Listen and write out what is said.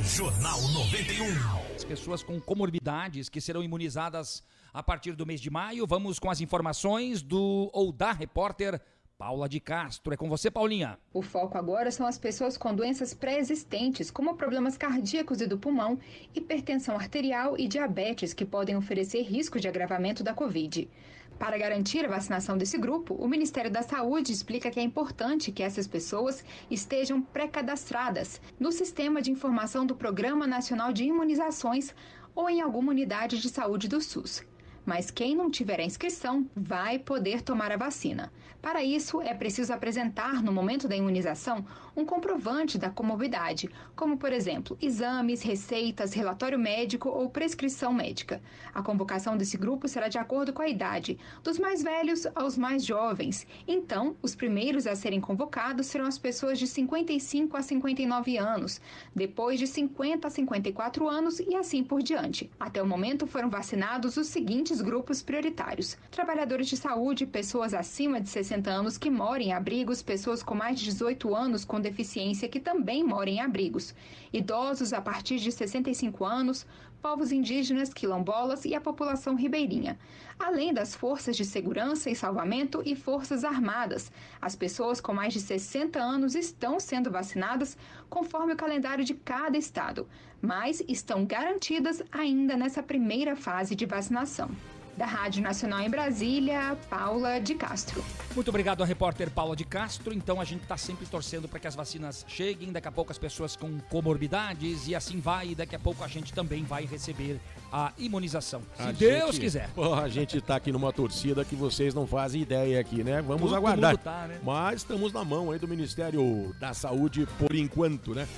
Jornal 91. As pessoas com comorbidades que serão imunizadas a partir do mês de maio. Vamos com as informações do ou da repórter Paula de Castro. É com você, Paulinha. O foco agora são as pessoas com doenças pré-existentes, como problemas cardíacos e do pulmão, hipertensão arterial e diabetes, que podem oferecer risco de agravamento da Covid. Para garantir a vacinação desse grupo, o Ministério da Saúde explica que é importante que essas pessoas estejam pré-cadastradas no Sistema de Informação do Programa Nacional de Imunizações ou em alguma unidade de saúde do SUS mas quem não tiver a inscrição vai poder tomar a vacina. Para isso, é preciso apresentar, no momento da imunização, um comprovante da comorbidade, como, por exemplo, exames, receitas, relatório médico ou prescrição médica. A convocação desse grupo será de acordo com a idade, dos mais velhos aos mais jovens. Então, os primeiros a serem convocados serão as pessoas de 55 a 59 anos, depois de 50 a 54 anos e assim por diante. Até o momento foram vacinados os seguintes seguintes grupos prioritários: trabalhadores de saúde, pessoas acima de 60 anos que moram em abrigos, pessoas com mais de 18 anos com deficiência que também moram em abrigos, idosos a partir de 65 anos, povos indígenas, quilombolas e a população ribeirinha, além das forças de segurança e salvamento e forças armadas. As pessoas com mais de 60 anos estão sendo vacinadas conforme o calendário de cada estado, mas estão garantidas ainda nessa primeira fase de vacinação. Da Rádio Nacional em Brasília, Paula de Castro. Muito obrigado a repórter Paula de Castro. Então a gente está sempre torcendo para que as vacinas cheguem, daqui a pouco as pessoas com comorbidades e assim vai, e daqui a pouco a gente também vai receber a imunização. Se A Deus gente- quiser. Pô, a gente tá aqui numa torcida que vocês não fazem ideia aqui, né? Vamos Todo aguardar. tá, né? Mas estamos na mão aí do Ministério da Saúde por enquanto, né?